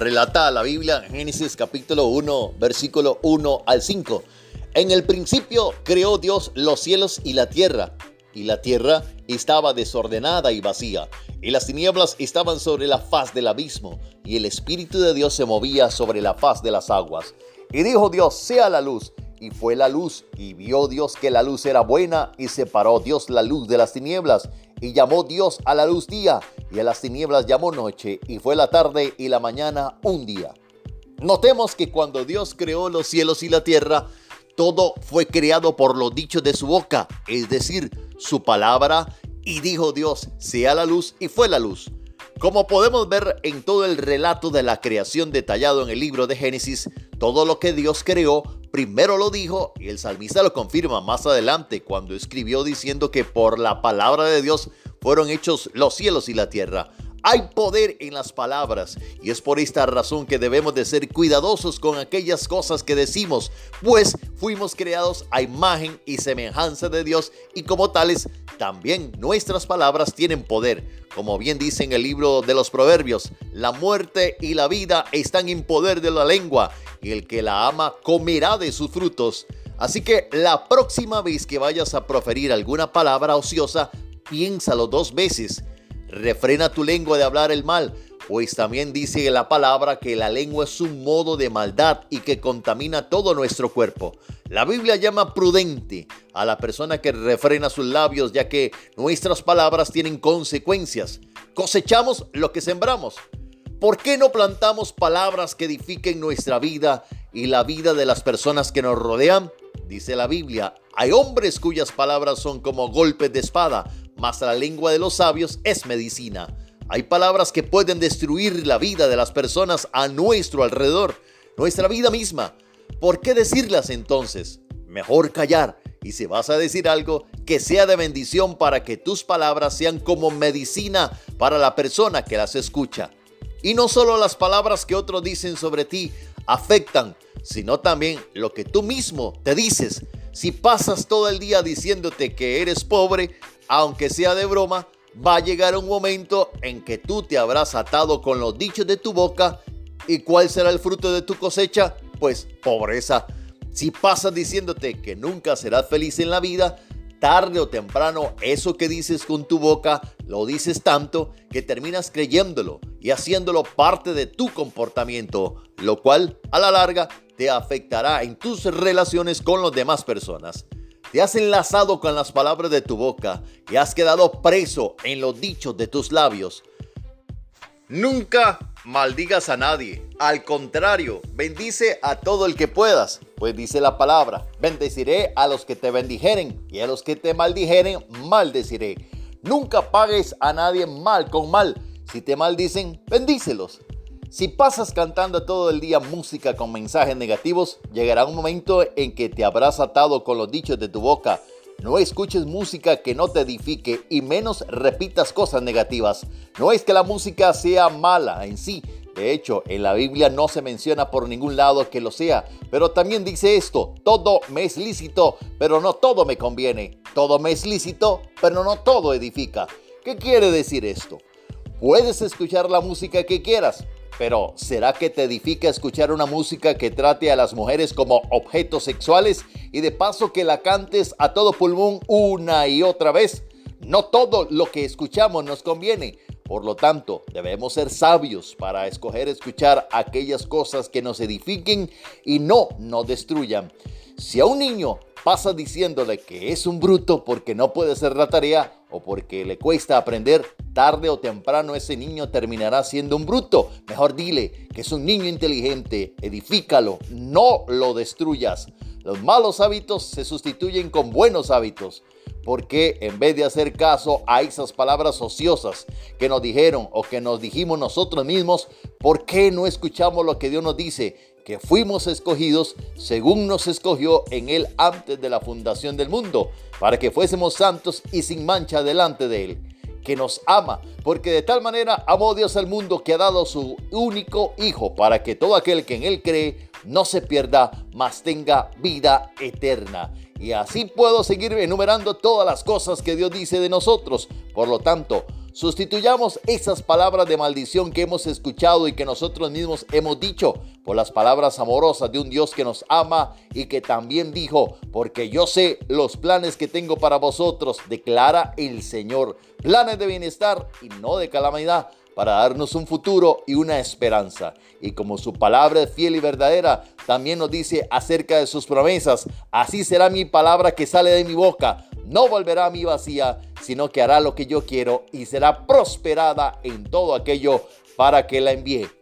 relata la Biblia en Génesis capítulo 1, versículo 1 al 5. En el principio creó Dios los cielos y la tierra, y la tierra estaba desordenada y vacía, y las tinieblas estaban sobre la faz del abismo, y el Espíritu de Dios se movía sobre la faz de las aguas. Y dijo Dios, sea la luz, y fue la luz, y vio Dios que la luz era buena, y separó Dios la luz de las tinieblas, y llamó Dios a la luz día, y a las tinieblas llamó noche, y fue la tarde y la mañana un día. Notemos que cuando Dios creó los cielos y la tierra, todo fue creado por los dichos de su boca, es decir, su palabra, y dijo Dios, sea la luz, y fue la luz. Como podemos ver en todo el relato de la creación detallado en el libro de Génesis, todo lo que Dios creó, primero lo dijo y el salmista lo confirma más adelante cuando escribió diciendo que por la palabra de Dios fueron hechos los cielos y la tierra. Hay poder en las palabras y es por esta razón que debemos de ser cuidadosos con aquellas cosas que decimos, pues fuimos creados a imagen y semejanza de Dios y como tales también nuestras palabras tienen poder. Como bien dice en el libro de los Proverbios, la muerte y la vida están en poder de la lengua y el que la ama comerá de sus frutos. Así que la próxima vez que vayas a proferir alguna palabra ociosa, piénsalo dos veces Refrena tu lengua de hablar el mal, pues también dice la palabra que la lengua es un modo de maldad y que contamina todo nuestro cuerpo. La Biblia llama prudente a la persona que refrena sus labios, ya que nuestras palabras tienen consecuencias. Cosechamos lo que sembramos. ¿Por qué no plantamos palabras que edifiquen nuestra vida y la vida de las personas que nos rodean? Dice la Biblia, hay hombres cuyas palabras son como golpes de espada, mas la lengua de los sabios es medicina. Hay palabras que pueden destruir la vida de las personas a nuestro alrededor, nuestra vida misma. ¿Por qué decirlas entonces? Mejor callar y si vas a decir algo, que sea de bendición para que tus palabras sean como medicina para la persona que las escucha. Y no solo las palabras que otros dicen sobre ti afectan, sino también lo que tú mismo te dices. Si pasas todo el día diciéndote que eres pobre, aunque sea de broma, va a llegar un momento en que tú te habrás atado con los dichos de tu boca. ¿Y cuál será el fruto de tu cosecha? Pues pobreza. Si pasas diciéndote que nunca serás feliz en la vida, tarde o temprano eso que dices con tu boca lo dices tanto que terminas creyéndolo y haciéndolo parte de tu comportamiento, lo cual a la larga te afectará en tus relaciones con las demás personas. Te has enlazado con las palabras de tu boca y has quedado preso en los dichos de tus labios. Nunca maldigas a nadie. Al contrario, bendice a todo el que puedas. Pues dice la palabra, bendeciré a los que te bendijeren y a los que te maldijeren, maldeciré. Nunca pagues a nadie mal con mal. Si te maldicen, bendícelos. Si pasas cantando todo el día música con mensajes negativos, llegará un momento en que te habrás atado con los dichos de tu boca. No escuches música que no te edifique y menos repitas cosas negativas. No es que la música sea mala en sí. De hecho, en la Biblia no se menciona por ningún lado que lo sea. Pero también dice esto, todo me es lícito, pero no todo me conviene. Todo me es lícito, pero no todo edifica. ¿Qué quiere decir esto? Puedes escuchar la música que quieras, pero ¿será que te edifica escuchar una música que trate a las mujeres como objetos sexuales y de paso que la cantes a todo pulmón una y otra vez? No todo lo que escuchamos nos conviene. Por lo tanto, debemos ser sabios para escoger escuchar aquellas cosas que nos edifiquen y no nos destruyan. Si a un niño pasa diciéndole que es un bruto porque no puede hacer la tarea o porque le cuesta aprender, tarde o temprano ese niño terminará siendo un bruto. Mejor dile que es un niño inteligente, edifícalo, no lo destruyas. Los malos hábitos se sustituyen con buenos hábitos. Porque en vez de hacer caso a esas palabras ociosas que nos dijeron o que nos dijimos nosotros mismos, ¿por qué no escuchamos lo que Dios nos dice? Que fuimos escogidos según nos escogió en Él antes de la fundación del mundo, para que fuésemos santos y sin mancha delante de Él que nos ama, porque de tal manera amó Dios al mundo que ha dado su único Hijo, para que todo aquel que en Él cree no se pierda, mas tenga vida eterna. Y así puedo seguir enumerando todas las cosas que Dios dice de nosotros. Por lo tanto, Sustituyamos esas palabras de maldición que hemos escuchado y que nosotros mismos hemos dicho por las palabras amorosas de un Dios que nos ama y que también dijo, porque yo sé los planes que tengo para vosotros, declara el Señor, planes de bienestar y no de calamidad para darnos un futuro y una esperanza. Y como su palabra es fiel y verdadera, también nos dice acerca de sus promesas, así será mi palabra que sale de mi boca, no volverá a mí vacía, sino que hará lo que yo quiero y será prosperada en todo aquello para que la envíe.